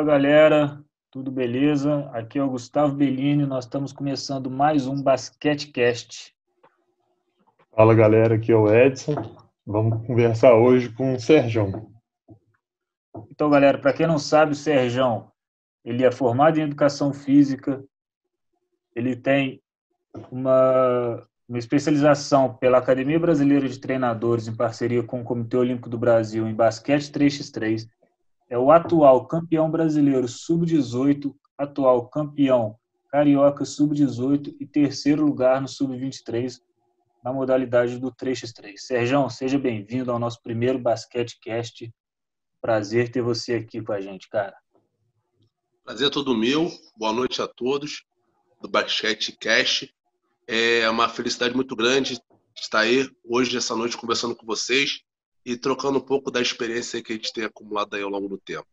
Fala galera, tudo beleza? Aqui é o Gustavo Bellini, nós estamos começando mais um Basquetecast. Fala galera, aqui é o Edson. Vamos conversar hoje com o Serjão. Então, galera, para quem não sabe, o Serjão, ele é formado em Educação Física, ele tem uma, uma especialização pela Academia Brasileira de Treinadores em parceria com o Comitê Olímpico do Brasil em basquete 3x3. É o atual campeão brasileiro sub-18, atual campeão carioca sub-18 e terceiro lugar no sub-23 na modalidade do 3x3. Serjão, seja bem-vindo ao nosso primeiro Basquetecast. Prazer ter você aqui com a gente, cara. Prazer é todo meu. Boa noite a todos do Basquetecast. É uma felicidade muito grande estar aí hoje, essa noite, conversando com vocês e trocando um pouco da experiência que a gente tem acumulado aí ao longo do tempo.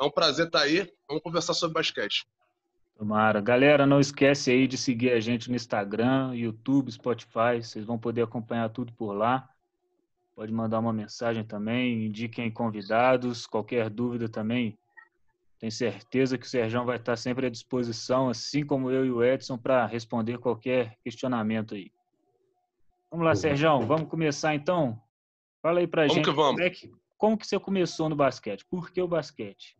É um prazer estar aí. Vamos conversar sobre basquete. Tomara. Galera, não esquece aí de seguir a gente no Instagram, YouTube, Spotify. Vocês vão poder acompanhar tudo por lá. Pode mandar uma mensagem também, indiquem convidados, qualquer dúvida também. Tenho certeza que o Serjão vai estar sempre à disposição, assim como eu e o Edson, para responder qualquer questionamento aí. Vamos lá, Serjão, vamos começar então? Fala aí pra vamos gente. Que vamos. Como, é que, como que você começou no basquete? Por que o basquete?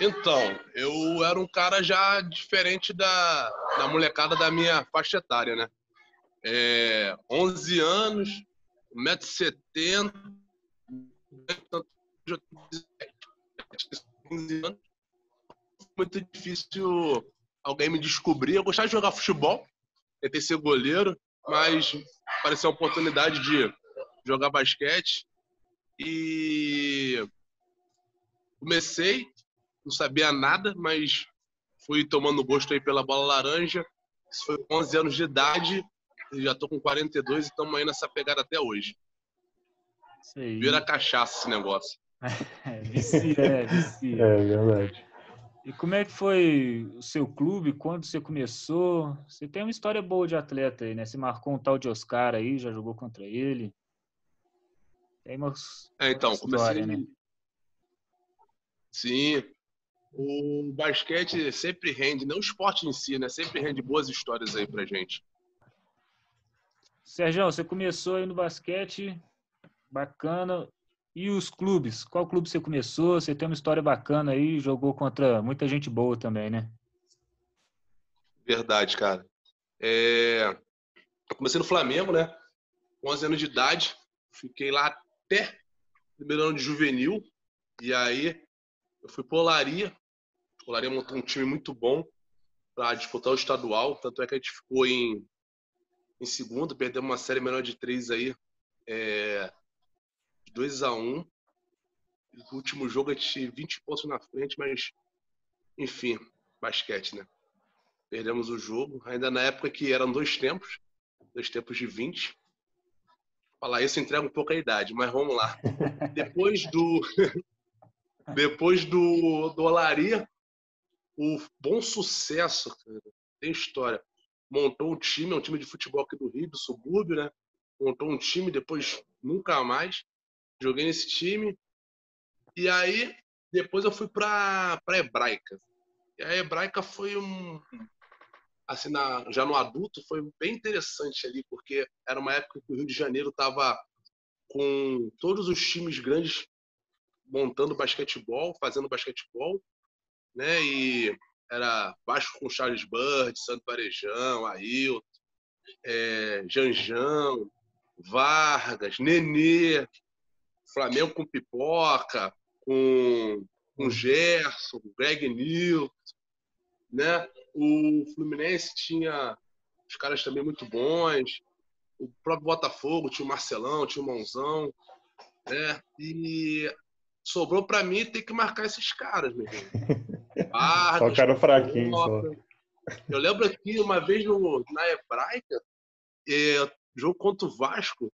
Então, eu era um cara já diferente da, da molecada da minha faixa etária, né? É, 11 anos, 1,70m, 15 anos. Muito difícil alguém me descobrir. Eu gostava de jogar futebol, tentei ser goleiro, mas apareceu a oportunidade de jogar basquete e comecei não sabia nada, mas fui tomando gosto aí pela bola laranja. Isso foi com 11 anos de idade, já estou com 42 e estamos aí nessa pegada até hoje. Vira cachaça esse negócio. É, vicia, é, vicia. É verdade. E como é que foi o seu clube? Quando você começou? Você tem uma história boa de atleta aí, né? Você marcou um tal de Oscar aí, já jogou contra ele. Tem uma, é, então, história, comecei... né? Sim, o basquete sempre rende, não o esporte em si, né? Sempre rende boas histórias aí pra gente. Sérgio, você começou aí no basquete, bacana. E os clubes? Qual clube você começou? Você tem uma história bacana aí, jogou contra muita gente boa também, né? Verdade, cara. É... Eu comecei no Flamengo, né? Com 11 anos de idade. Fiquei lá até primeiro ano de juvenil. E aí eu fui pro Olaria, Olaria montou um time muito bom para disputar o estadual. Tanto é que a gente ficou em, em segundo, perdemos uma série menor de três aí, é, 2 a 1 um. No último jogo a gente 20 pontos na frente, mas enfim, basquete, né? Perdemos o jogo, ainda na época que eram dois tempos, dois tempos de 20. Falar isso entrega um pouco a idade, mas vamos lá. Depois do depois do, do Olaria, o bom sucesso, cara, tem história. Montou um time, é um time de futebol aqui do Rio, do subúrbio, né? Montou um time, depois nunca mais. Joguei nesse time. E aí, depois eu fui pra, pra Hebraica. E a Hebraica foi um. Assim, na, já no adulto, foi bem interessante ali, porque era uma época que o Rio de Janeiro tava com todos os times grandes montando basquetebol, fazendo basquetebol né? E era Vasco com Charles Bird, Santo Varejão, Ailton, é, Janjão, Vargas, Nenê, Flamengo com Pipoca, com, com Gerson, Greg Newton, né? O Fluminense tinha os caras também muito bons, o próprio Botafogo tinha o Marcelão, tinha o Mãozão, né? E sobrou para mim ter que marcar esses caras, meu irmão. Só cara fraquinho. Só. Eu lembro aqui uma vez no, na Hebraica, é, jogo contra o Vasco,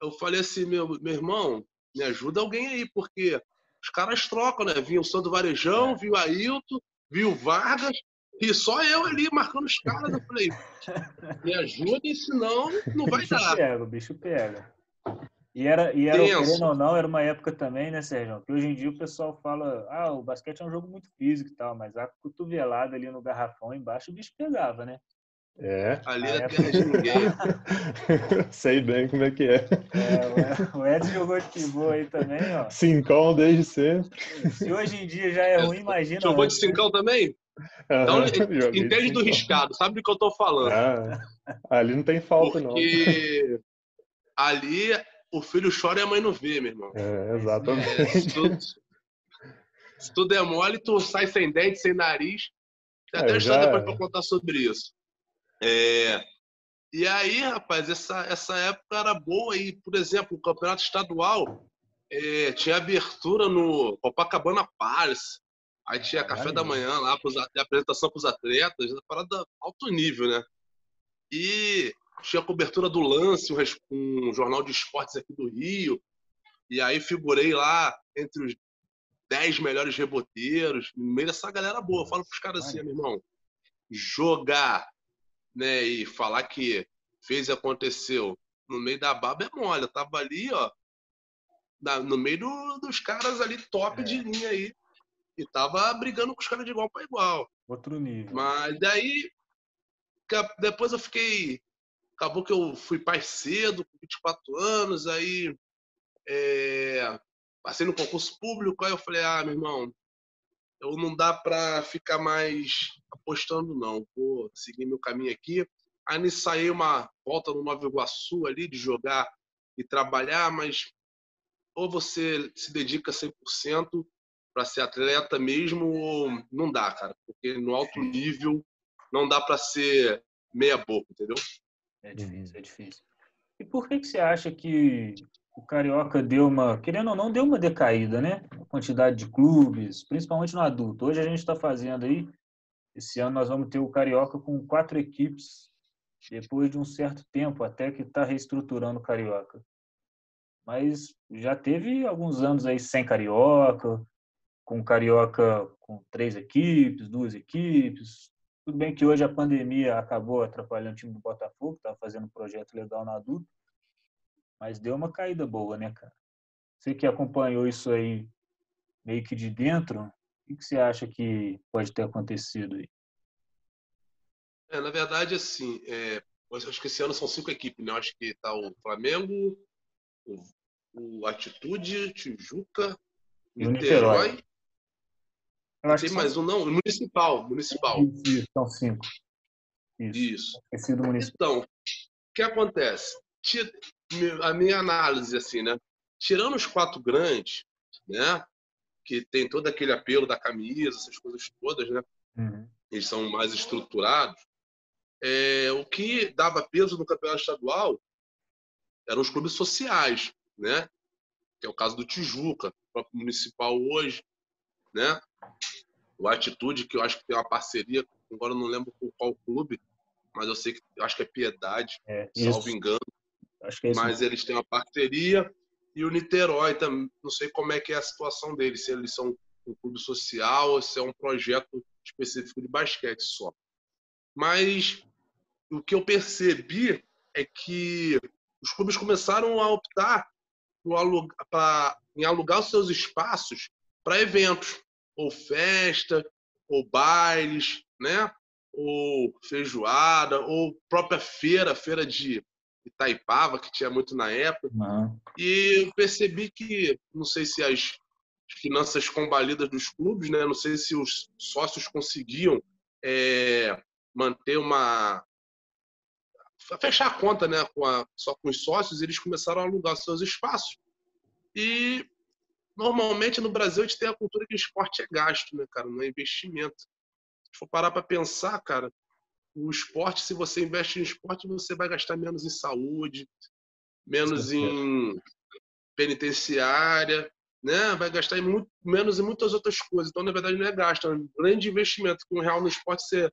eu falei assim, meu, meu irmão, me ajuda alguém aí, porque os caras trocam, né? Vinha o Santo Varejão, é. viu o Ailton, viu o Vargas, e só eu ali marcando os caras. Eu falei, me ajudem, senão não vai bicho dar. Pega, o bicho pega. E era, e era querendo ou não, era uma época também, né, Sérgio? Que hoje em dia o pessoal fala, ah, o basquete é um jogo muito físico e tal, mas a cotovelada ali no garrafão embaixo o bicho pegava, né? É. Ali é terra de ninguém. Sei bem como é que é. é o Edson jogou de pivô aí também, ó. Cincão desde sempre. Se hoje em dia já é ruim, imagina. Jogou de cincão também? Então, entende do riscado, sabe do que eu tô falando. Ah, ali não tem falta, Porque não. ali o filho chora e a mãe não vê, meu irmão. É, exatamente. É, se, tu, se tu der mole, tu sai sem dente, sem nariz. Tem até é, história depois pra contar sobre isso. É, e aí, rapaz, essa, essa época era boa e, por exemplo, o campeonato estadual é, tinha abertura no Copacabana Palace. Aí tinha café da manhã lá, pros, apresentação para os atletas, parada alto nível, né? E tinha cobertura do lance, um, um, jornal de esportes aqui do Rio. E aí figurei lá entre os 10 melhores reboteiros, no meio dessa galera boa. Eu falo pros caras assim, meu irmão, jogar né, e falar que fez e aconteceu no meio da baba é mole. Eu tava ali, ó, na, no meio do, dos caras ali top é. de linha aí. E tava brigando com os caras de igual para igual. Outro nível. Mas daí, depois eu fiquei. Acabou que eu fui pai cedo, com 24 anos, aí é, passei no concurso público, aí eu falei, ah, meu irmão, eu não dá para ficar mais apostando, não. Vou seguir meu caminho aqui. Aí ensaiei uma volta no Nova Iguaçu ali, de jogar e trabalhar, mas ou você se dedica 100% para ser atleta mesmo, ou não dá, cara. Porque no alto nível não dá para ser meia boca, entendeu? É difícil, é difícil. E por que, que você acha que o Carioca deu uma, querendo ou não, deu uma decaída, né? A quantidade de clubes, principalmente no adulto. Hoje a gente está fazendo aí, esse ano nós vamos ter o Carioca com quatro equipes, depois de um certo tempo, até que está reestruturando o Carioca. Mas já teve alguns anos aí sem Carioca, com Carioca com três equipes, duas equipes. Tudo bem que hoje a pandemia acabou atrapalhando o time do Botafogo, estava fazendo um projeto legal no adulto, mas deu uma caída boa, né, cara? Você que acompanhou isso aí meio que de dentro, o que você acha que pode ter acontecido aí? É, na verdade, assim, é, acho que esse ano são cinco equipes, né? Eu acho que tá o Flamengo, o, o Atitude, Tijuca, e o Niterói. Tem mais um, não? Municipal, municipal. Isso, são cinco. Isso. Isso. Municipal. Então, o que acontece? A minha análise, assim, né? Tirando os quatro grandes, né? Que tem todo aquele apelo da camisa, essas coisas todas, né? Uhum. Eles são mais estruturados. É, o que dava peso no campeonato estadual eram os clubes sociais, né? Que é o caso do Tijuca, o próprio municipal hoje, né? O Atitude, que eu acho que tem uma parceria, agora eu não lembro com qual clube, mas eu sei que eu acho que é Piedade, é, salvo engano. Acho que é mas eles têm uma parceria. E o Niterói também, não sei como é que é a situação deles, se eles são um clube social ou se é um projeto específico de basquete só. Mas o que eu percebi é que os clubes começaram a optar pra, em alugar os seus espaços para eventos, ou festa, ou bailes, né? ou feijoada, ou própria feira, feira de Itaipava, que tinha muito na época. Uhum. E eu percebi que, não sei se as finanças combalidas dos clubes, né? não sei se os sócios conseguiam é, manter uma. fechar a conta né? com a, só com os sócios, eles começaram a alugar seus espaços. E normalmente no Brasil a gente tem a cultura que o esporte é gasto, né, cara? Não é investimento. Se for parar para pensar, cara, o esporte, se você investe em esporte, você vai gastar menos em saúde, menos em penitenciária, né? Vai gastar em muito, menos em muitas outras coisas. Então, na verdade, não é gasto, é um grande investimento. Com um real no esporte, você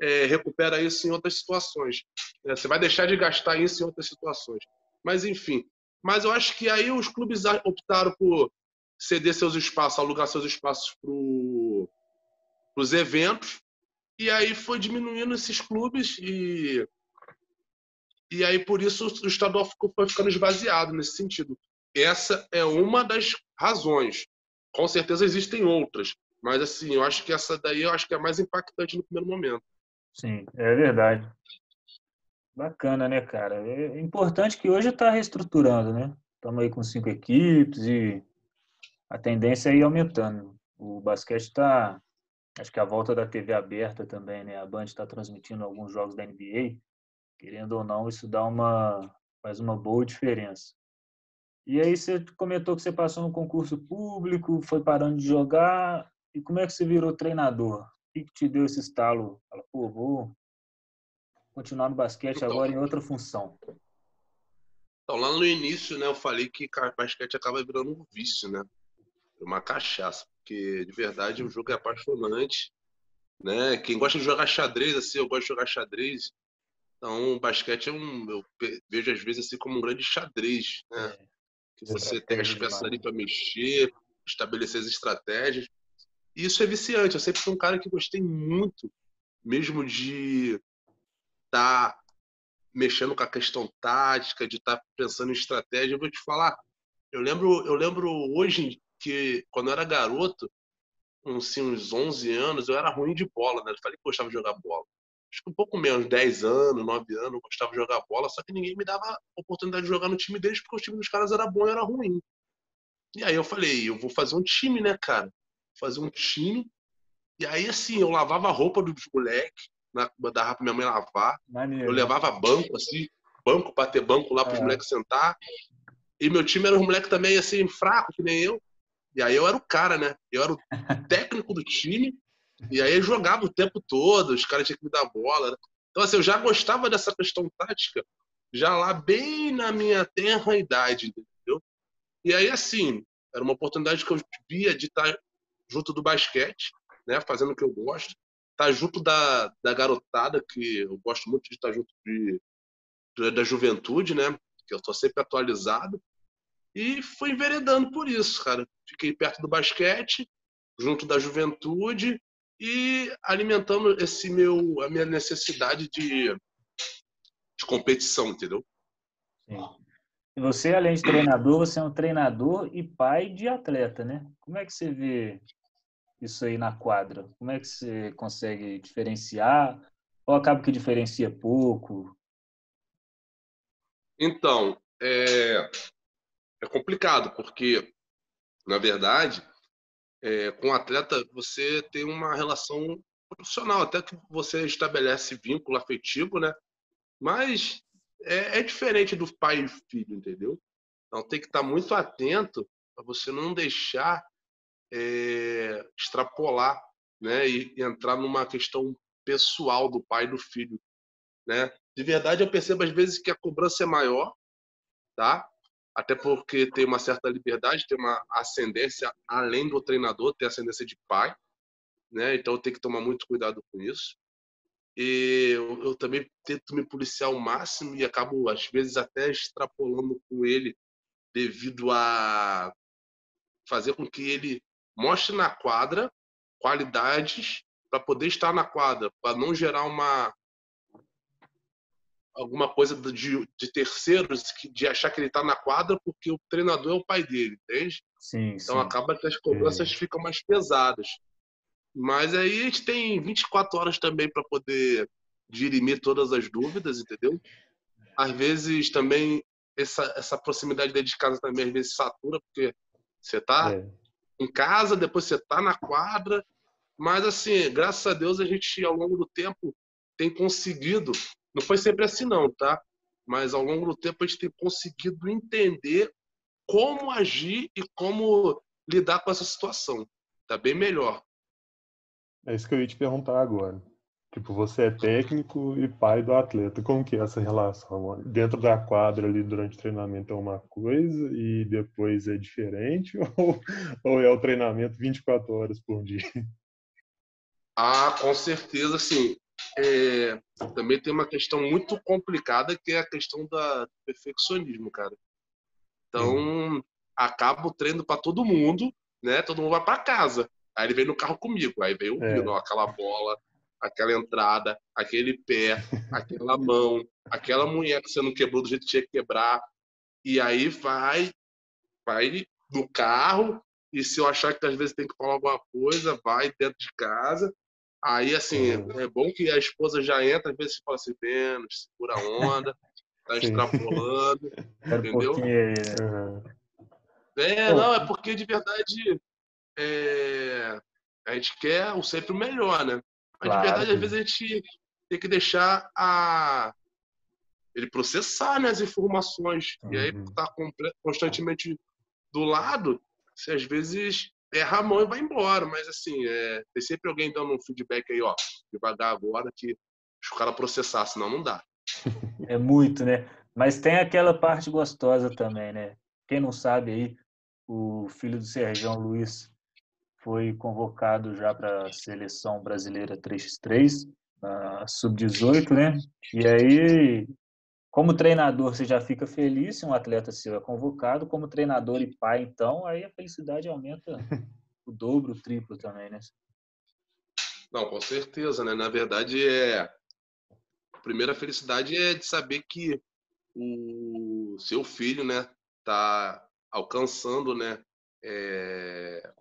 é, recupera isso em outras situações. Né? Você vai deixar de gastar isso em outras situações. Mas, enfim. Mas eu acho que aí os clubes optaram por ceder seus espaços, alugar seus espaços para os eventos, e aí foi diminuindo esses clubes e E aí, por isso, o estadual ficou, foi ficando esvaziado nesse sentido. Essa é uma das razões. Com certeza existem outras, mas assim, eu acho que essa daí eu acho que é mais impactante no primeiro momento. Sim, é verdade. Bacana, né, cara? É importante que hoje está reestruturando, né? Estamos aí com cinco equipes e a tendência é ir aumentando. O basquete está, acho que a volta da TV aberta também, né? A Band está transmitindo alguns jogos da NBA. Querendo ou não, isso dá uma faz uma boa diferença. E aí você comentou que você passou no concurso público, foi parando de jogar. E como é que você virou treinador? O que te deu esse estalo? Fala, pô, vou continuar no basquete então, agora em outra função. Então, lá no início, né, eu falei que basquete acaba virando um vício, né? Uma cachaça, porque de verdade o jogo é apaixonante, né? Quem gosta de jogar xadrez, assim, eu gosto de jogar xadrez. Então, o basquete é um, eu vejo às vezes assim como um grande xadrez, né? É, que você tem as peças ali para mexer, estabelecer as estratégias. E isso é viciante. Eu sempre fui um cara que gostei muito, mesmo de estar tá mexendo com a questão tática, de estar tá pensando em estratégia. Eu vou te falar, eu lembro, eu lembro hoje que quando eu era garoto, uns, assim, uns 11 anos, eu era ruim de bola, né? Eu falei que gostava de jogar bola. Acho que um pouco menos, 10 anos, 9 anos, eu gostava de jogar bola, só que ninguém me dava oportunidade de jogar no time deles porque o time dos caras era bom e era ruim. E aí eu falei, eu vou fazer um time, né, cara? Vou fazer um time. E aí, assim, eu lavava a roupa dos moleques, na, dava pra minha mãe lavar. Maneiro. Eu levava banco, assim, banco pra ter banco lá pros é. moleques sentar. E meu time era um moleque também, assim, fraco, que nem eu. E aí eu era o cara, né? Eu era o técnico do time. E aí eu jogava o tempo todo, os caras tinham que me dar bola. Né? Então, assim, eu já gostava dessa questão tática, já lá bem na minha tenra idade, entendeu? E aí, assim, era uma oportunidade que eu via de estar junto do basquete, né? Fazendo o que eu gosto estar tá junto da, da garotada, que eu gosto muito de estar junto de, de da juventude, né? Que eu estou sempre atualizado. E fui enveredando por isso, cara. Fiquei perto do basquete, junto da juventude e alimentando esse meu a minha necessidade de, de competição, entendeu? Sim. E você, além de treinador, você é um treinador e pai de atleta, né? Como é que você vê isso aí na quadra? Como é que você consegue diferenciar? Ou acaba que diferencia pouco? Então, é, é complicado, porque, na verdade, é, com o atleta você tem uma relação profissional, até que você estabelece vínculo afetivo, né? Mas é, é diferente do pai e filho, entendeu? Então tem que estar muito atento para você não deixar é, extrapolar né, e entrar numa questão pessoal do pai e do filho. Né? De verdade, eu percebo às vezes que a cobrança é maior, tá? Até porque tem uma certa liberdade, tem uma ascendência além do treinador, tem ascendência de pai, né? então tenho que tomar muito cuidado com isso. E eu, eu também tento me policiar ao máximo e acabo, às vezes, até extrapolando com ele devido a fazer com que ele mostre na quadra qualidades para poder estar na quadra, para não gerar uma alguma coisa de, de terceiros de achar que ele está na quadra porque o treinador é o pai dele, entende? Sim, então sim. acaba que as cobranças é. ficam mais pesadas. Mas aí a gente tem 24 horas também para poder dirimir todas as dúvidas, entendeu? Às vezes também essa, essa proximidade dentro de casa também às vezes satura, porque você está é em casa, depois você tá na quadra. Mas, assim, graças a Deus, a gente, ao longo do tempo, tem conseguido. Não foi sempre assim, não, tá? Mas ao longo do tempo, a gente tem conseguido entender como agir e como lidar com essa situação. Tá bem melhor. É isso que eu ia te perguntar agora. Tipo, você é técnico e pai do atleta. Como que é essa relação? Dentro da quadra ali durante o treinamento é uma coisa e depois é diferente? Ou, ou é o treinamento 24 horas por dia? Ah, com certeza, sim. É, também tem uma questão muito complicada que é a questão da, do perfeccionismo, cara. Então, acaba o treino para todo mundo, né? Todo mundo vai para casa. Aí ele vem no carro comigo. Aí vem o é. aquela bola aquela entrada, aquele pé, aquela mão, aquela mulher que você não quebrou do jeito que tinha que quebrar. E aí vai, vai no carro, e se eu achar que às vezes tem que falar alguma coisa, vai dentro de casa. Aí, assim, é bom que a esposa já entra, às vezes você fala assim, menos, segura a onda, tá extrapolando, é entendeu? Porque... É, não, é porque de verdade é... a gente quer o sempre o melhor, né? Mas claro. de verdade, às vezes a gente tem que deixar a ele processar né, as informações. Uhum. E aí uhum. tá constantemente do lado, você às vezes erra a mão e vai embora. Mas assim, é, tem sempre alguém dando um feedback aí, ó, devagar agora, que o cara processar, senão não dá. É muito, né? Mas tem aquela parte gostosa também, né? Quem não sabe aí, o filho do Sergião Luiz foi convocado já para a seleção brasileira 3x3, sub-18, né? E aí, como treinador, você já fica feliz se um atleta seu é convocado. Como treinador e pai, então, aí a felicidade aumenta o dobro, o triplo também, né? Não, com certeza, né? Na verdade, é a primeira felicidade é de saber que o seu filho, né, tá alcançando, né, é,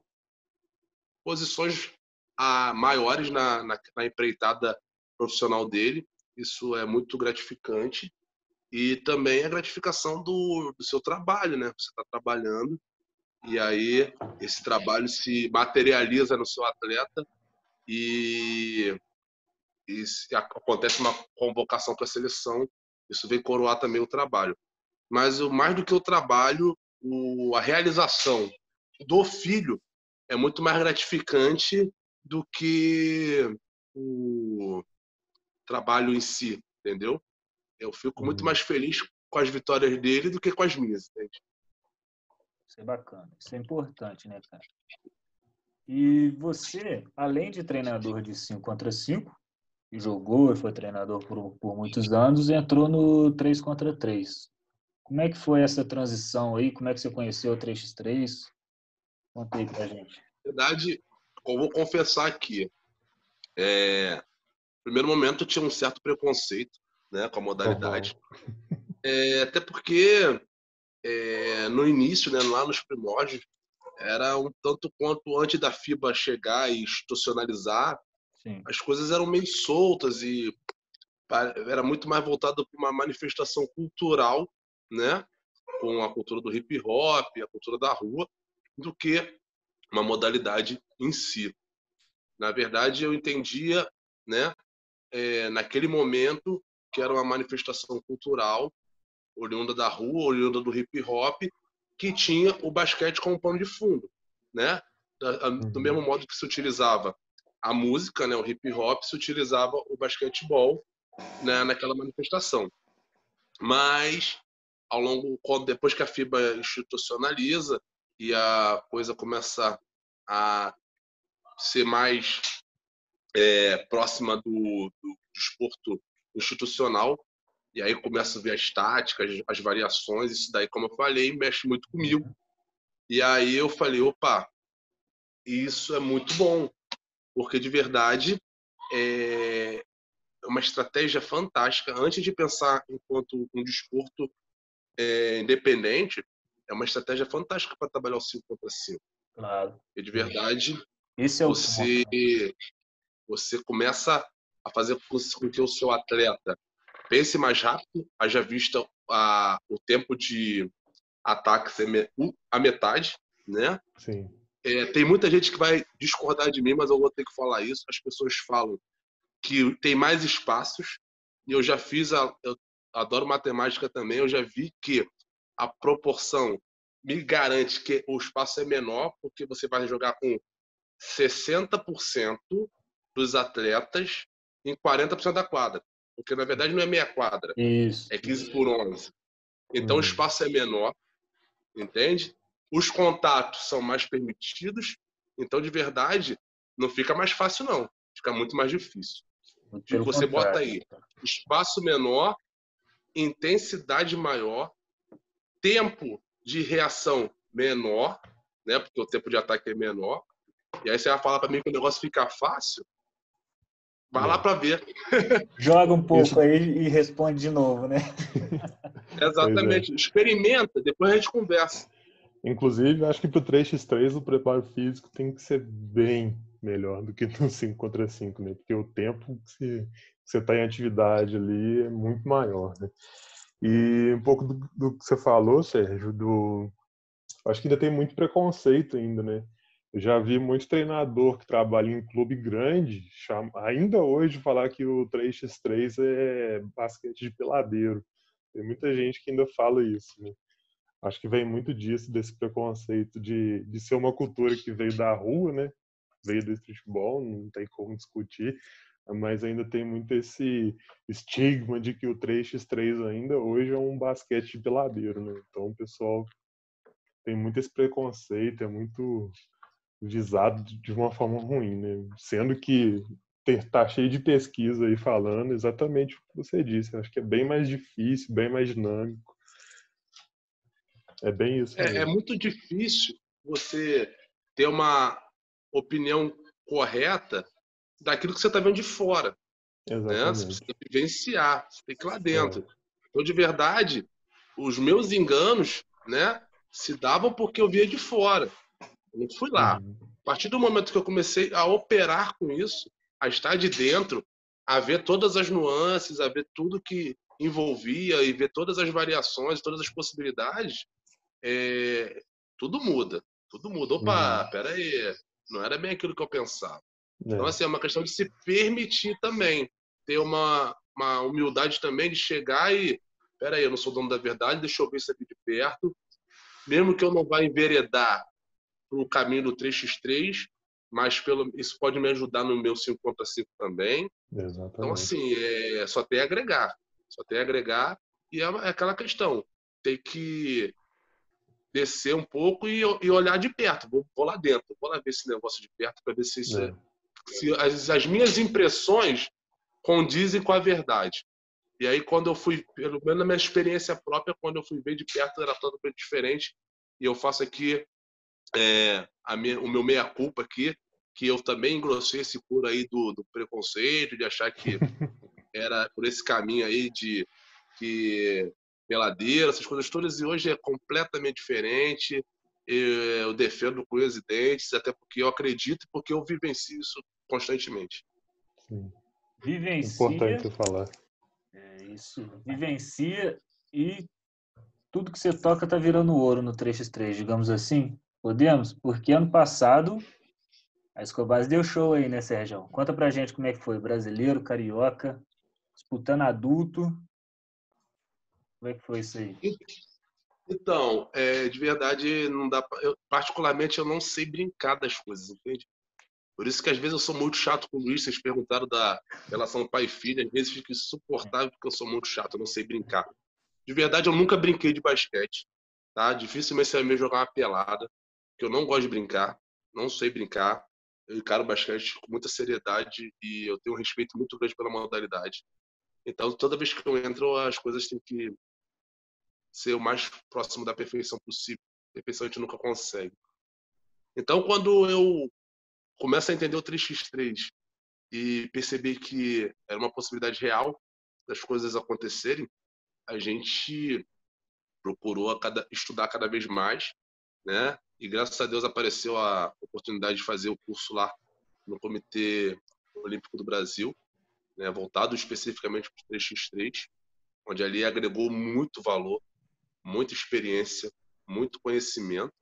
posições a, maiores na, na, na empreitada profissional dele. Isso é muito gratificante. E também a gratificação do, do seu trabalho, né? Você está trabalhando e aí esse trabalho se materializa no seu atleta e, e acontece uma convocação para a seleção. Isso vem coroar também o trabalho. Mas mais do que o trabalho, o, a realização do filho é muito mais gratificante do que o trabalho em si, entendeu? Eu fico muito uhum. mais feliz com as vitórias dele do que com as minhas, entende? Isso é bacana, isso é importante, né, cara? E você, além de treinador de 5 contra 5, jogou e foi treinador por, por muitos anos, entrou no 3 contra 3. Como é que foi essa transição aí? Como é que você conheceu o 3x3? Conta aí pra gente. Na verdade, eu vou confessar aqui. É, no primeiro momento eu tinha um certo preconceito né, com a modalidade. É, até porque é, no início, né, lá nos primórdios, era um tanto quanto antes da FIBA chegar e institucionalizar, Sim. as coisas eram meio soltas e era muito mais voltado para uma manifestação cultural, né, com a cultura do hip hop, a cultura da rua, do que uma modalidade em si. Na verdade, eu entendia, né, é, naquele momento, que era uma manifestação cultural oriunda da rua, oriunda do hip hop, que tinha o basquete como pano de fundo, né? Do uhum. mesmo modo que se utilizava a música, né, o hip hop, se utilizava o basquetebol né, naquela manifestação. Mas ao longo, depois que a FIBA institucionaliza e a coisa começa a ser mais é, próxima do, do, do esporto institucional, e aí começo a ver as táticas, as variações, isso daí, como eu falei, mexe muito comigo. E aí eu falei, opa, isso é muito bom, porque de verdade é uma estratégia fantástica. Antes de pensar enquanto um desporto é, independente, é uma estratégia fantástica para trabalhar o 5 contra 5. Claro. E de verdade, Esse é o você, ponto. você começa a fazer com que o seu atleta pense mais rápido, haja vista a, o tempo de ataque ser a metade, né? Sim. É, tem muita gente que vai discordar de mim, mas eu vou ter que falar isso. As pessoas falam que tem mais espaços, e eu já fiz, a, eu adoro matemática também, eu já vi que a proporção me garante que o espaço é menor, porque você vai jogar com 60% dos atletas em 40% da quadra. Porque na verdade não é meia quadra, Isso. é 15 por 11. Então hum. o espaço é menor, entende? Os contatos são mais permitidos, então de verdade não fica mais fácil não, fica muito mais difícil. E você bota aí espaço menor, intensidade maior, tempo de reação menor, né? Porque o tempo de ataque é menor. E aí você vai falar para mim que o negócio fica fácil? Vai lá para ver. Joga um pouco Isso. aí e responde de novo, né? Exatamente. É. Experimenta, depois a gente conversa. Inclusive, acho que para o 3x3 o preparo físico tem que ser bem melhor do que no 5 contra 5, né? Porque o tempo que você está em atividade ali é muito maior, né? E um pouco do, do que você falou, Sérgio, do acho que ainda tem muito preconceito ainda, né? Eu já vi muito treinador que trabalha em clube grande, chama, ainda hoje falar que o 3x3 é basquete de peladeiro. Tem muita gente que ainda fala isso, né? Acho que vem muito disso, desse preconceito de, de ser uma cultura que veio da rua, né? Veio do streetball, não tem como discutir, mas ainda tem muito esse estigma de que o 3x3 ainda hoje é um basquete de peladeiro, né? Então o pessoal tem muito esse preconceito, é muito visado de uma forma ruim, né? Sendo que tá cheio de pesquisa aí falando exatamente o que você disse. Acho que é bem mais difícil, bem mais dinâmico. É bem isso. É, é, muito difícil você ter uma opinião correta daquilo que você está vendo de fora. Exatamente. Né? Você precisa vivenciar, você tem que ir lá dentro. É. Então, de verdade, os meus enganos né, se davam porque eu via de fora. Eu não fui lá. Uhum. A partir do momento que eu comecei a operar com isso, a estar de dentro, a ver todas as nuances, a ver tudo que envolvia e ver todas as variações, todas as possibilidades, é, tudo muda. Tudo muda. Opa, uhum. peraí, não era bem aquilo que eu pensava. É. Então, assim, é uma questão de se permitir também, ter uma, uma humildade também de chegar e, peraí, eu não sou dono da verdade, deixa eu ver isso aqui de perto. Mesmo que eu não vá enveredar para o caminho do 3x3, mas pelo, isso pode me ajudar no meu 5 contra 5 também. Exatamente. Então, assim, é, só tem a agregar. Só tem a agregar. E é, é aquela questão. Tem que descer um pouco e, e olhar de perto. Vou, vou, lá dentro, vou lá ver esse negócio de perto para ver se, isso, é. se as, as, minhas impressões condizem com a verdade. E aí, quando eu fui, pelo menos na minha experiência própria, quando eu fui ver de perto, era totalmente diferente. E eu faço aqui é, minha, o meu meia-culpa aqui, que eu também engrossei esse curo aí do, do preconceito, de achar que era por esse caminho aí de que peladeira, essas coisas todas, e hoje é completamente diferente. Eu defendo com os dentes, até porque eu acredito e porque eu vivencio isso constantemente. Sim. Vivencia. Importante falar. É isso. Vivencia e tudo que você toca tá virando ouro no 3x3, digamos assim. Podemos? Porque ano passado a Escobas deu show aí, né, Sérgio? Conta pra gente como é que foi. Brasileiro, carioca, disputando adulto. Como é que foi isso aí? Então, é, de verdade, não dá. Eu, particularmente, eu não sei brincar das coisas, entende? Por isso que às vezes eu sou muito chato com o Luiz. Vocês perguntaram da relação pai e filho. Às vezes fica insuportável porque eu sou muito chato, eu não sei brincar. De verdade, eu nunca brinquei de basquete. Tá? Dificilmente você vai me jogar uma pelada que eu não gosto de brincar, não sei brincar. Eu encaro basquete com muita seriedade e eu tenho um respeito muito grande pela modalidade. Então, toda vez que eu entro, as coisas têm que ser o mais próximo da perfeição possível. Perfeição a gente nunca consegue. Então, quando eu começo a entender o 3x3 e perceber que era uma possibilidade real das coisas acontecerem, a gente procurou a cada, estudar cada vez mais, né? E graças a Deus apareceu a oportunidade de fazer o curso lá no Comitê Olímpico do Brasil, né, voltado especificamente para o 3x3, onde ali agregou muito valor, muita experiência, muito conhecimento.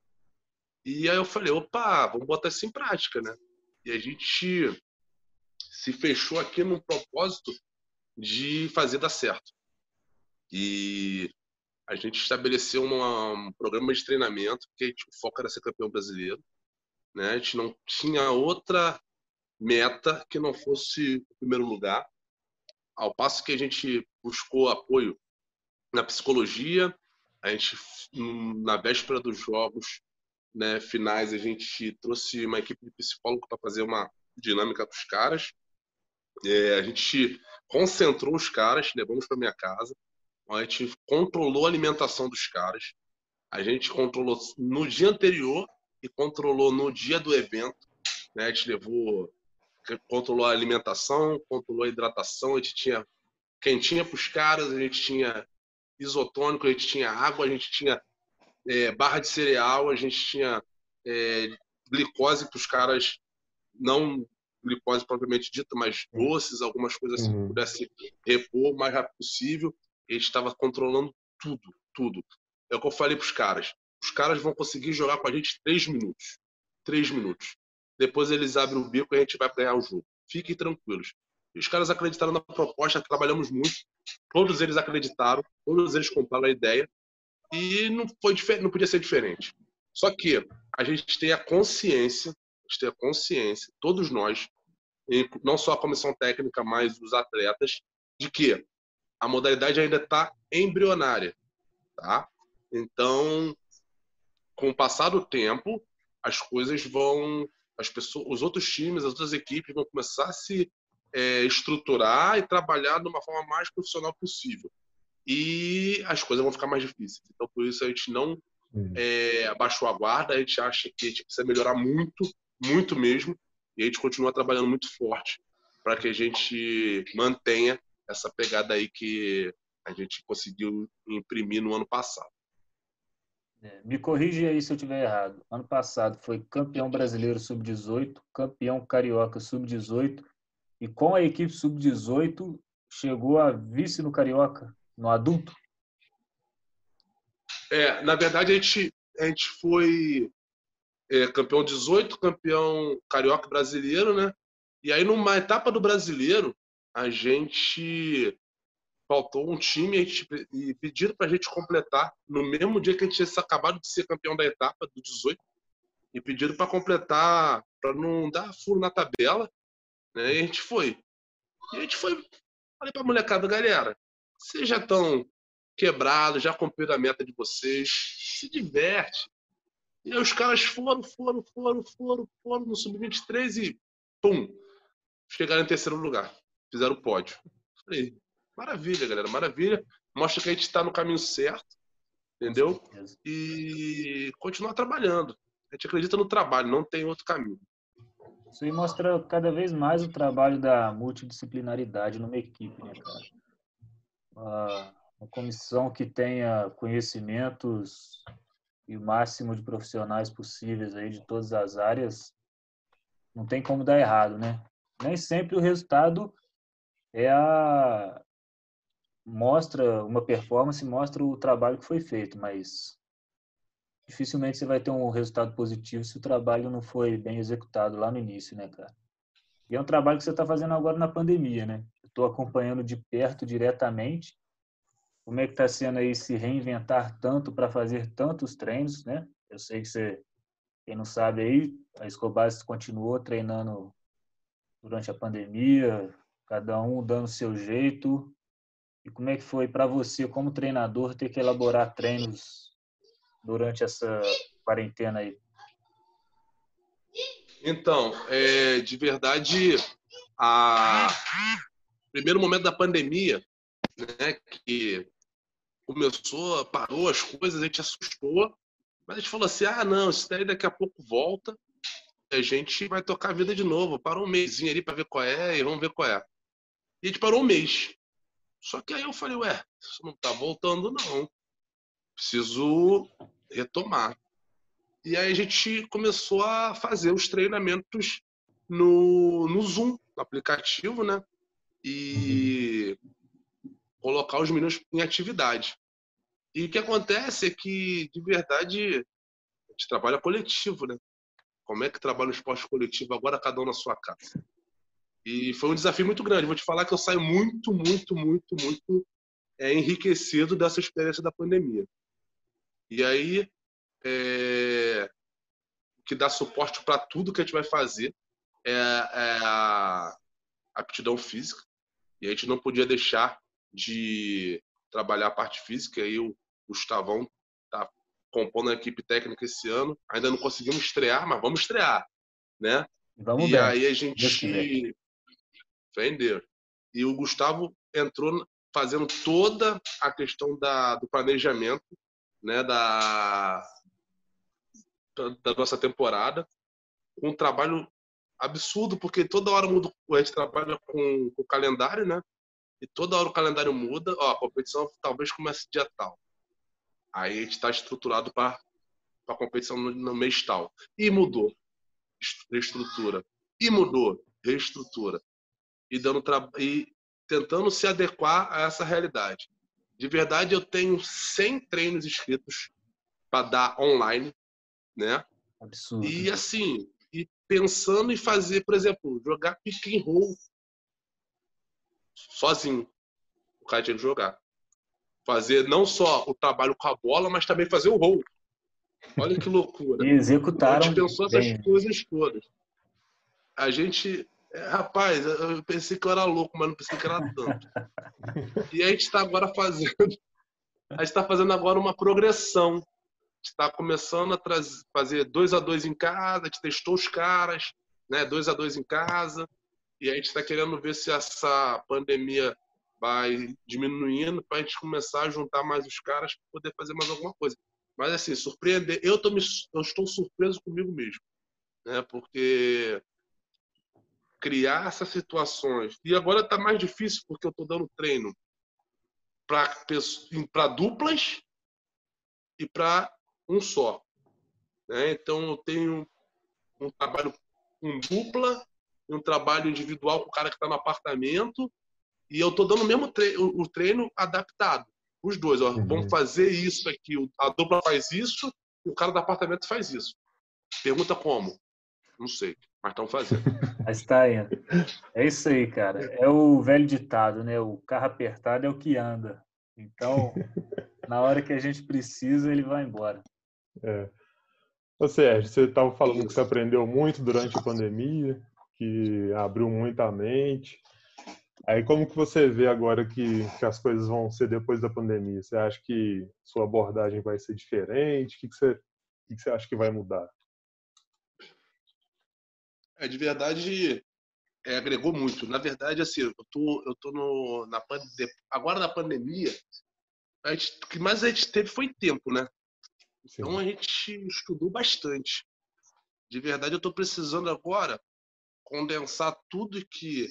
E aí eu falei, opa, vamos botar isso em prática, né? E a gente se fechou aqui num propósito de fazer dar certo. E a gente estabeleceu uma, um programa de treinamento, que tipo, o foco era ser campeão brasileiro. Né? A gente não tinha outra meta que não fosse o primeiro lugar. Ao passo que a gente buscou apoio na psicologia, a gente, na véspera dos jogos né, finais, a gente trouxe uma equipe de psicólogo para fazer uma dinâmica com os caras. É, a gente concentrou os caras, levamos para minha casa a gente controlou a alimentação dos caras. A gente controlou no dia anterior e controlou no dia do evento. Né? A gente levou controlou a alimentação, controlou a hidratação, a gente tinha quentinha para os caras, a gente tinha isotônico, a gente tinha água, a gente tinha é, barra de cereal, a gente tinha é, glicose para os caras, não glicose propriamente dita, mas doces, algumas coisas assim, uhum. pudesse repor o mais rápido possível. Gente estava controlando tudo, tudo. É o que eu falei para os caras. Os caras vão conseguir jogar com a gente três minutos. Três minutos. Depois eles abrem o bico e a gente vai ganhar o jogo. Fiquem tranquilos. E os caras acreditaram na proposta, trabalhamos muito. Todos eles acreditaram, todos eles compraram a ideia. E não, foi, não podia ser diferente. Só que a gente tem a consciência, a gente tem a consciência, todos nós, não só a comissão técnica, mas os atletas, de que a modalidade ainda está embrionária. Tá? Então, com o passar do tempo, as coisas vão, as pessoas, os outros times, as outras equipes vão começar a se é, estruturar e trabalhar de uma forma mais profissional possível. E as coisas vão ficar mais difíceis. Então, por isso a gente não é, abaixou a guarda, a gente acha que a gente precisa melhorar muito, muito mesmo, e a gente continua trabalhando muito forte para que a gente mantenha essa pegada aí que a gente conseguiu imprimir no ano passado. É, me corrige aí se eu estiver errado. Ano passado foi campeão brasileiro sub-18, campeão carioca sub-18 e com a equipe sub-18 chegou a vice no carioca, no adulto. É, na verdade a gente a gente foi é, campeão 18, campeão carioca brasileiro, né? E aí numa etapa do brasileiro a gente faltou um time e pediram para a gente completar no mesmo dia que a gente tinha acabado de ser campeão da etapa do 18 e pediram para completar para não dar furo na tabela, né? E a gente foi. E a gente foi. Falei para a molecada, galera, vocês já estão quebrados, já cumpriram a meta de vocês, se diverte. E aí os caras foram, foram, foram, foram, foram no sub-23 e pum, chegaram em terceiro lugar, fizeram o pódio. Falei, Maravilha, galera, maravilha. Mostra que a gente está no caminho certo, entendeu? E continuar trabalhando. A gente acredita no trabalho, não tem outro caminho. Isso aí mostra cada vez mais o trabalho da multidisciplinaridade numa equipe, né, cara? Uma comissão que tenha conhecimentos e o máximo de profissionais possíveis aí de todas as áreas, não tem como dar errado, né? Nem sempre o resultado é a, mostra uma performance, mostra o trabalho que foi feito, mas dificilmente você vai ter um resultado positivo se o trabalho não foi bem executado lá no início, né, cara? E é um trabalho que você está fazendo agora na pandemia, né? Estou acompanhando de perto, diretamente, como é que está sendo aí se reinventar tanto para fazer tantos treinos, né? Eu sei que você, quem não sabe aí, a Escobar continuou treinando durante a pandemia, cada um dando seu jeito, e como é que foi para você, como treinador, ter que elaborar treinos durante essa quarentena aí? Então, é, de verdade, a primeiro momento da pandemia, né, que começou, parou as coisas, a gente assustou, mas a gente falou assim, ah, não, isso daí daqui a pouco volta, a gente vai tocar a vida de novo. Parou um mêsinho ali para ver qual é e vamos ver qual é. E a gente parou um mês. Só que aí eu falei, ué, isso não tá voltando, não. Preciso retomar. E aí a gente começou a fazer os treinamentos no, no Zoom, no aplicativo, né? E colocar os meninos em atividade. E o que acontece é que, de verdade, a gente trabalha coletivo, né? Como é que trabalha o esporte coletivo agora, cada um na sua casa? E foi um desafio muito grande. Vou te falar que eu saio muito, muito, muito, muito é, enriquecido dessa experiência da pandemia. E aí, é, o que dá suporte para tudo que a gente vai fazer é, é a aptidão física. E a gente não podia deixar de trabalhar a parte física. E aí o Gustavão está compondo a equipe técnica esse ano. Ainda não conseguimos estrear, mas vamos estrear, né? Vamos e ver. aí a gente vender. E o Gustavo entrou fazendo toda a questão da, do planejamento né, da, da nossa temporada, um trabalho absurdo, porque toda hora muda, a gente trabalha com, com o calendário, né? E toda hora o calendário muda. Ó, a competição talvez comece dia tal. Aí a gente está estruturado para a competição no, no mês tal. E mudou. Reestrutura. E mudou. Reestrutura. E, dando e tentando se adequar a essa realidade. De verdade, eu tenho 100 treinos inscritos para dar online, né? Absurdo. E assim, e pensando em fazer, por exemplo, jogar pick and roll sozinho. O cara tinha que jogar. Fazer não só o trabalho com a bola, mas também fazer o roll. Olha que loucura. E executaram. A gente pensou essas coisas todas. A gente. Rapaz, eu pensei que eu era louco, mas não pensei que era tanto. e a gente está agora fazendo. A gente está fazendo agora uma progressão está começando a trazer, fazer dois a dois em casa, a gente testou os caras, né, dois a dois em casa, e a gente está querendo ver se essa pandemia vai diminuindo para a gente começar a juntar mais os caras para poder fazer mais alguma coisa. Mas assim, surpreender, eu, tô me, eu estou surpreso comigo mesmo, né, porque criar essas situações e agora está mais difícil porque eu estou dando treino para duplas e para um só. Né? Então, eu tenho um trabalho com dupla, um trabalho individual com o cara que está no apartamento, e eu estou dando o mesmo treino, o treino adaptado. Os dois, ó, uhum. vamos fazer isso aqui. A dupla faz isso e o cara do apartamento faz isso. Pergunta como? Não sei, mas estão fazendo. Mas está indo. É isso aí, cara. É o velho ditado, né? O carro apertado é o que anda. Então, na hora que a gente precisa, ele vai embora. É. Ô Sérgio, você estava falando que você aprendeu muito durante a pandemia, que abriu muito a mente. Aí como que você vê agora que, que as coisas vão ser depois da pandemia? Você acha que sua abordagem vai ser diferente? O que, que, você, o que, que você acha que vai mudar? É, de verdade, é, agregou muito. Na verdade, assim, eu tô, eu tô no, na agora na pandemia, a gente, o que mais a gente teve foi tempo, né? Sim. Então a gente estudou bastante. De verdade, eu estou precisando agora condensar tudo que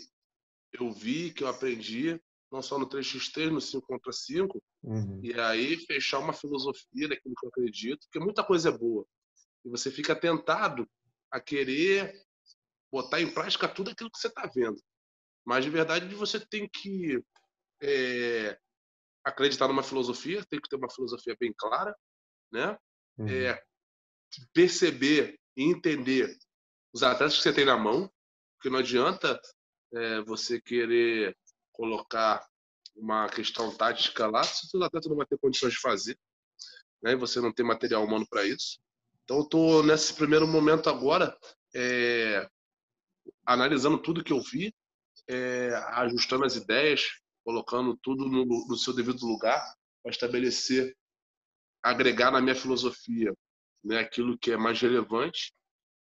eu vi, que eu aprendi, não só no 3x3, no 5 contra 5, uhum. e aí fechar uma filosofia daquilo que eu acredito, porque muita coisa é boa. E você fica tentado a querer botar em prática tudo aquilo que você está vendo. Mas de verdade você tem que é, acreditar numa filosofia, tem que ter uma filosofia bem clara, né? Uhum. É, perceber e entender os atletas que você tem na mão, porque não adianta é, você querer colocar uma questão tática lá se o atleta não vai ter condições de fazer, né? E você não tem material humano para isso. Então, eu estou nesse primeiro momento agora é, analisando tudo que eu vi, é, ajustando as ideias, colocando tudo no, no seu devido lugar para estabelecer agregar na minha filosofia né, aquilo que é mais relevante.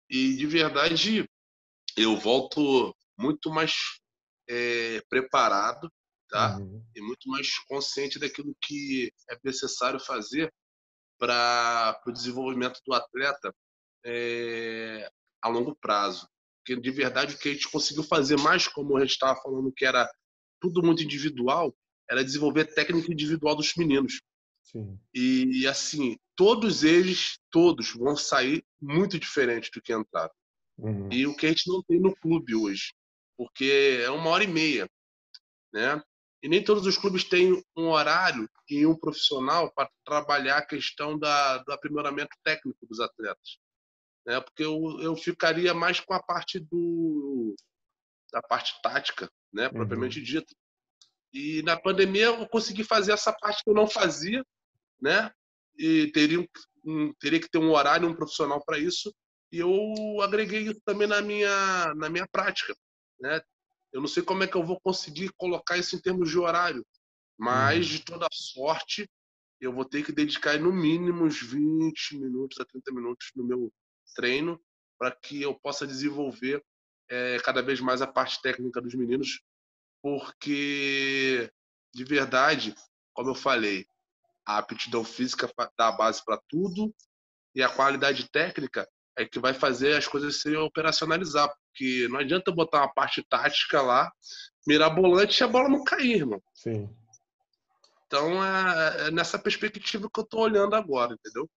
E, de verdade, eu volto muito mais é, preparado tá? Uhum. e muito mais consciente daquilo que é necessário fazer para o desenvolvimento do atleta é, a longo prazo. Porque, de verdade, o que a gente conseguiu fazer mais, como a gente estava falando, que era tudo muito individual, era desenvolver a técnica individual dos meninos. Sim. E assim, todos eles, todos vão sair muito diferentes do que entraram. Uhum. E o que a gente não tem no clube hoje, porque é uma hora e meia, né? E nem todos os clubes têm um horário e um profissional para trabalhar a questão da, do aprimoramento técnico dos atletas, né? Porque eu, eu ficaria mais com a parte do da parte tática, né? Propriamente uhum. dita. E na pandemia eu consegui fazer essa parte que eu não fazia né? E teria, um, teria que ter um horário, um profissional para isso. E eu agreguei isso também na minha, na minha prática, né? Eu não sei como é que eu vou conseguir colocar isso em termos de horário, mas uhum. de toda sorte eu vou ter que dedicar no mínimo uns 20 minutos a 30 minutos no meu treino para que eu possa desenvolver é, cada vez mais a parte técnica dos meninos, porque de verdade, como eu falei, a aptidão física dá a base para tudo e a qualidade técnica é que vai fazer as coisas se operacionalizar, porque não adianta botar uma parte tática lá, mirabolante e a bola não cair, irmão. Sim. Então é, é nessa perspectiva que eu tô olhando agora, entendeu?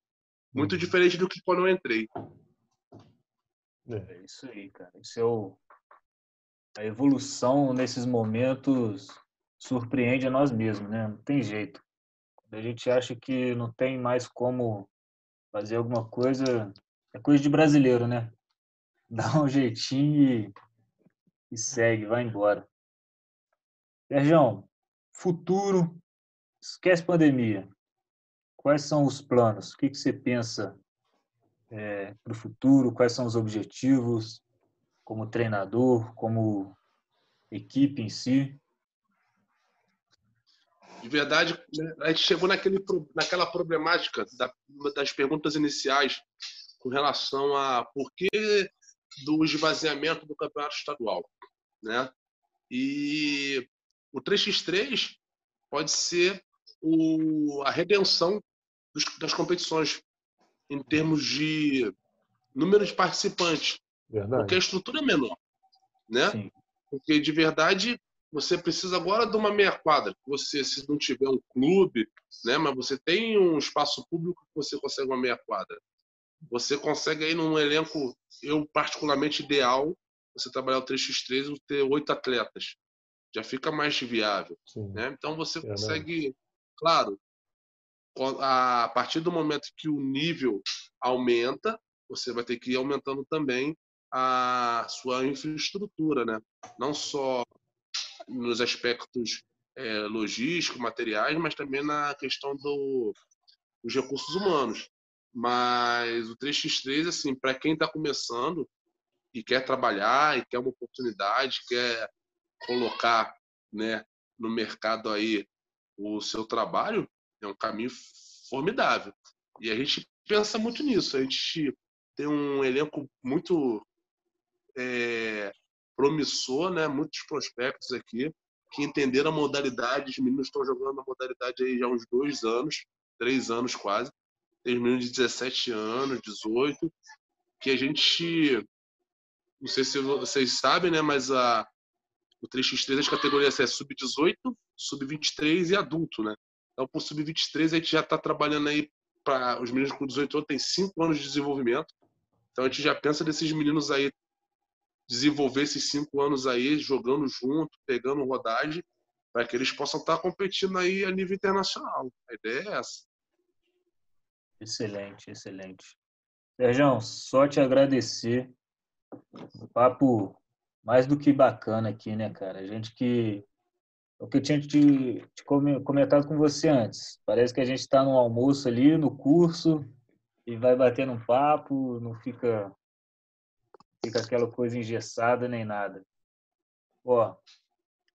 Muito uhum. diferente do que quando eu entrei. É. é isso aí, cara. Isso é o... a evolução nesses momentos surpreende a nós mesmos, né? Não tem jeito. Quando a gente acha que não tem mais como fazer alguma coisa, é coisa de brasileiro, né? Dá um jeitinho e, e segue, vai embora. Sergião, futuro, esquece pandemia. Quais são os planos? O que, que você pensa é, para o futuro? Quais são os objetivos como treinador, como equipe em si? De verdade, né, a gente chegou naquele, naquela problemática das perguntas iniciais com relação a por que do esvaziamento do campeonato estadual, né? E o 3x3 pode ser o, a redenção dos, das competições em termos de número de participantes, verdade. porque a estrutura é menor, né? Sim. Porque de verdade você precisa agora de uma meia quadra. Você, se não tiver um clube, né, mas você tem um espaço público que você consegue uma meia quadra. Você consegue aí num elenco, eu particularmente ideal, você trabalhar o 3x3 e ter oito atletas. Já fica mais viável. Né? Então você é consegue, claro, a partir do momento que o nível aumenta, você vai ter que ir aumentando também a sua infraestrutura, né? Não só nos aspectos é, logísticos, materiais, mas também na questão do, dos recursos humanos. Mas o 3x3, assim, para quem está começando e quer trabalhar e quer uma oportunidade, quer colocar né, no mercado aí o seu trabalho, é um caminho formidável. E a gente pensa muito nisso. A gente tem um elenco muito é, promissor, né? Muitos prospectos aqui que entenderam a modalidade. Os meninos estão jogando a modalidade aí já há uns dois anos, três anos quase. Tem meninos de 17 anos, 18, que a gente. Não sei se vocês sabem, né? Mas a, o 3x3 as categorias é sub-18, sub-23 e adulto, né? Então, por sub-23, a gente já está trabalhando aí para os meninos com 18 anos, tem 5 anos de desenvolvimento. Então, a gente já pensa desses meninos aí desenvolver esses cinco anos aí jogando junto, pegando rodagem, para que eles possam estar competindo aí a nível internacional. A ideia é essa. Excelente, excelente. Sérgio, só te agradecer. Um papo mais do que bacana aqui, né, cara? A gente que. O que eu tinha te, te comentado com você antes. Parece que a gente está no almoço ali, no curso, e vai batendo um papo, não fica fica aquela coisa engessada nem nada. Ó,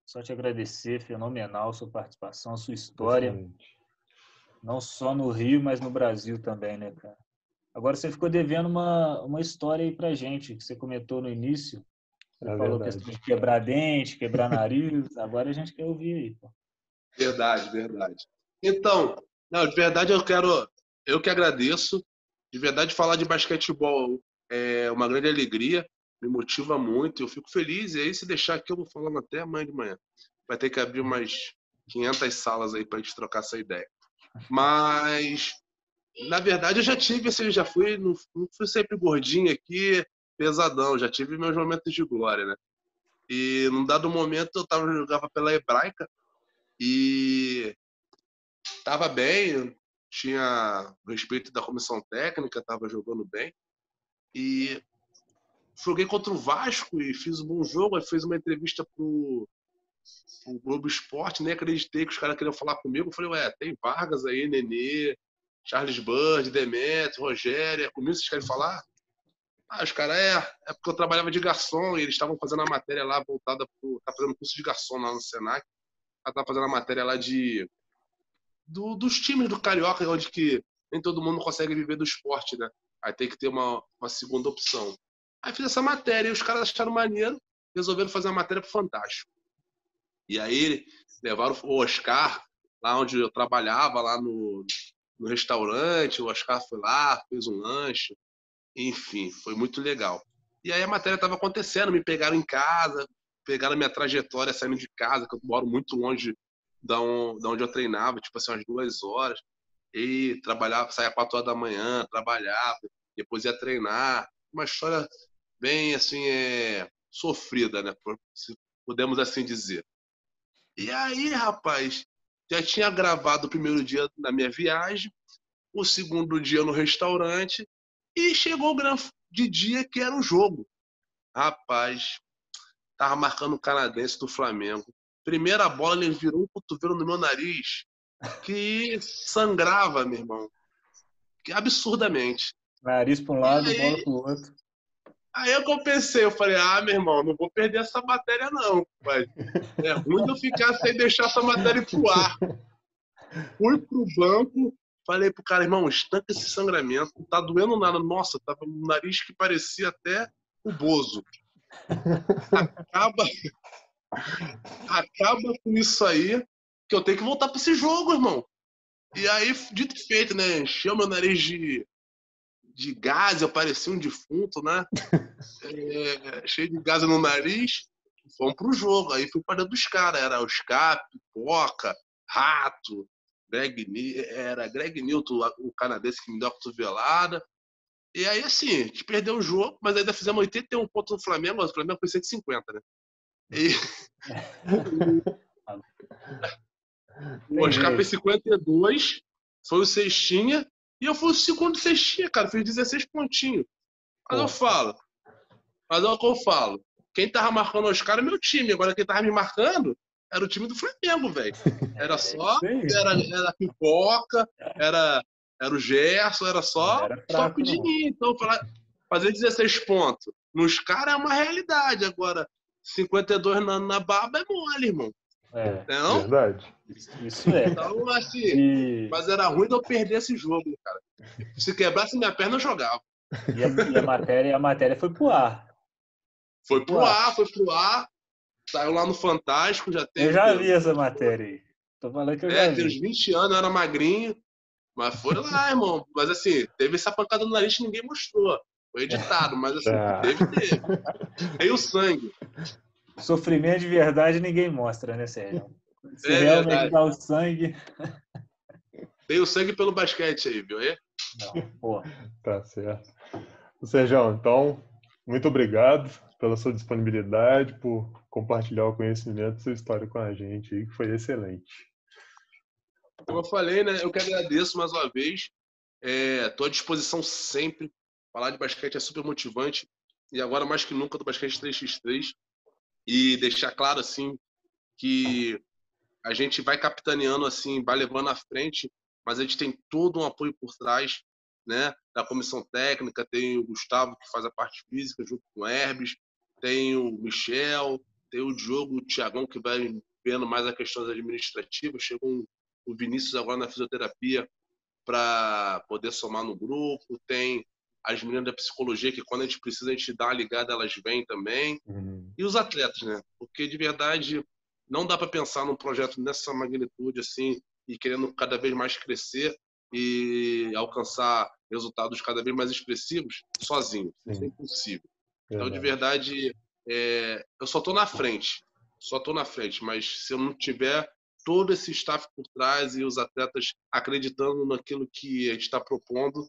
só te agradecer, fenomenal sua participação, sua história. Excelente. Não só no Rio, mas no Brasil também, né, cara? Agora você ficou devendo uma, uma história aí pra gente, que você comentou no início. Você é falou verdade. questão de quebrar dente, quebrar nariz. Agora a gente quer ouvir aí. Pô. Verdade, verdade. Então, não, de verdade eu quero, eu que agradeço. De verdade, falar de basquetebol é uma grande alegria, me motiva muito, eu fico feliz. E aí, se deixar aqui, eu vou falando até amanhã de manhã. Vai ter que abrir umas 500 salas aí para a gente trocar essa ideia. Mas, na verdade, eu já tive, assim, já fui, não, não fui sempre gordinho aqui, pesadão, já tive meus momentos de glória, né? E num dado momento eu tava, jogava pela hebraica e tava bem, tinha respeito da comissão técnica, tava jogando bem. E joguei contra o Vasco e fiz um bom jogo. Aí fiz uma entrevista pro, pro Globo Esporte, nem acreditei que os caras queriam falar comigo. Eu falei, ué, tem Vargas aí, Nenê, Charles Bird, Demetrio, Rogério, é comigo vocês querem falar? Ah, os caras, é, é porque eu trabalhava de garçom e eles estavam fazendo a matéria lá voltada pro. Tá fazendo curso de garçom lá no Senac. Ela tá fazendo a matéria lá de. Do, dos times do Carioca, onde que nem todo mundo consegue viver do esporte, né? Aí tem que ter uma, uma segunda opção. Aí fiz essa matéria e os caras acharam maneiro, resolveram fazer uma matéria pro Fantástico. E aí levaram o Oscar, lá onde eu trabalhava, lá no, no restaurante. O Oscar foi lá, fez um lanche. Enfim, foi muito legal. E aí a matéria estava acontecendo, me pegaram em casa, pegaram minha trajetória saindo de casa, que eu moro muito longe da onde eu treinava, tipo assim, umas duas horas. E trabalhava, saía quatro horas da manhã, trabalhava, depois ia treinar. Uma história bem, assim, é, sofrida, né? Se podemos assim dizer. E aí, rapaz, já tinha gravado o primeiro dia na minha viagem, o segundo dia no restaurante, e chegou o grande dia que era o jogo. Rapaz, tava marcando o canadense do Flamengo. Primeira bola, ele virou um cotovelo no meu nariz que sangrava, meu irmão. Que absurdamente. Nariz para um lado, aí, bola para o outro. Aí eu pensei, eu falei, ah, meu irmão, não vou perder essa matéria, não. Mas é ruim eu ficar sem deixar essa matéria pro ar. Fui pro banco, falei pro cara, irmão, estanca esse sangramento, não tá doendo nada. Nossa, tava um nariz que parecia até o Bozo. Acaba, acaba com isso aí, que eu tenho que voltar para esse jogo, irmão. E aí, dito e feito, né? Encheu meu nariz de, de gás, eu parecia um defunto, né? É, cheio de gás no nariz. Fomos pro jogo. Aí fui para dentro dos caras. Era os Cap, Pipoca, Rato, Greg, era Greg Newton, o canadense que me deu a cotovelada. E aí, assim, a gente perdeu o jogo, mas ainda fizemos 81 pontos no Flamengo, o Flamengo foi 150, né? E... o Oscar fez 52, foi o Sextinha, e eu fui o segundo Sextinha, cara, fiz 16 pontinhos. Mas Pô. eu falo, mas é o que eu falo, quem tava marcando o Oscar é meu time, agora quem tava me marcando era o time do Flamengo, velho. Era só, era, era pipoca, era era o Gerson, era só, era fraco, só pedir. Então, fazer 16 pontos nos caras é uma realidade. Agora, 52 na, na baba é mole, irmão. É, não? verdade. Isso é. Então, assim, e... mas era ruim de eu perder esse jogo, cara. Se quebrasse minha perna, eu jogava. E a, e a matéria, a matéria foi pro ar. Foi pro ar, ar foi pro ar. Saiu lá no Fantástico, já tem. Eu já vi essa matéria aí. Tô falando que eu é, já vi. uns 20 anos, eu era magrinho. Mas foi lá, irmão. Mas assim, teve essa pancada no nariz que ninguém mostrou. Foi editado, mas assim, ah. teve, teve. Tem o sangue. Sofrimento de verdade ninguém mostra, né, Sérgio? Se é realmente verdade. dá o sangue. Tem o sangue pelo basquete aí, viu? É? Não. Tá certo. Sérgio, então, muito obrigado pela sua disponibilidade, por compartilhar o conhecimento sua história com a gente, que foi excelente. Como eu falei, né? Eu que agradeço mais uma vez. Estou é, à disposição sempre. Falar de basquete é super motivante. E agora, mais que nunca, do basquete 3x3. E deixar claro, assim, que a gente vai capitaneando, assim, vai levando à frente, mas a gente tem todo um apoio por trás, né? Da comissão técnica, tem o Gustavo, que faz a parte física, junto com o Herbes, tem o Michel, tem o Diogo, o Tiagão, que vai vendo mais as questões administrativas. Chegou o Vinícius agora na fisioterapia para poder somar no grupo, tem as meninas da psicologia que quando a gente precisa a gente dá a ligada, elas vêm também. Uhum. E os atletas, né? Porque de verdade não dá para pensar num projeto nessa magnitude assim e querendo cada vez mais crescer e alcançar resultados cada vez mais expressivos sozinho. Isso é impossível. Então, de verdade, é... eu só estou na frente. Só estou na frente, mas se eu não tiver todo esse staff por trás e os atletas acreditando naquilo que a gente está propondo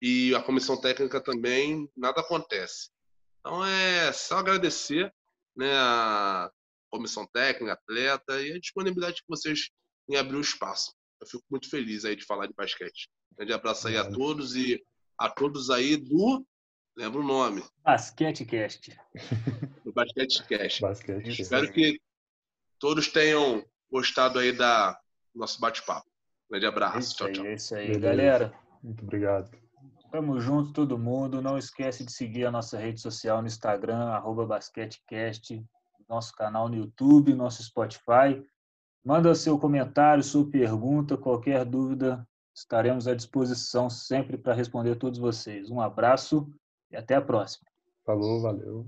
e a comissão técnica também, nada acontece. Então é só agradecer né, a comissão técnica, atleta e a disponibilidade de vocês em abrir o espaço. Eu fico muito feliz aí de falar de basquete. Um grande abraço aí a todos e a todos aí do lembra o nome. Basquete Cast. Do Basquete Cast. Basquete Espero que todos tenham gostado aí da nosso bate-papo. Grande abraço. Isso tchau, aí, tchau. É isso aí, Beleza. galera. Muito obrigado. Tamo junto, todo mundo. Não esquece de seguir a nossa rede social no Instagram, arroba basquetecast, nosso canal no YouTube, nosso Spotify. Manda seu comentário, sua pergunta, qualquer dúvida, estaremos à disposição sempre para responder todos vocês. Um abraço e até a próxima. Falou, valeu.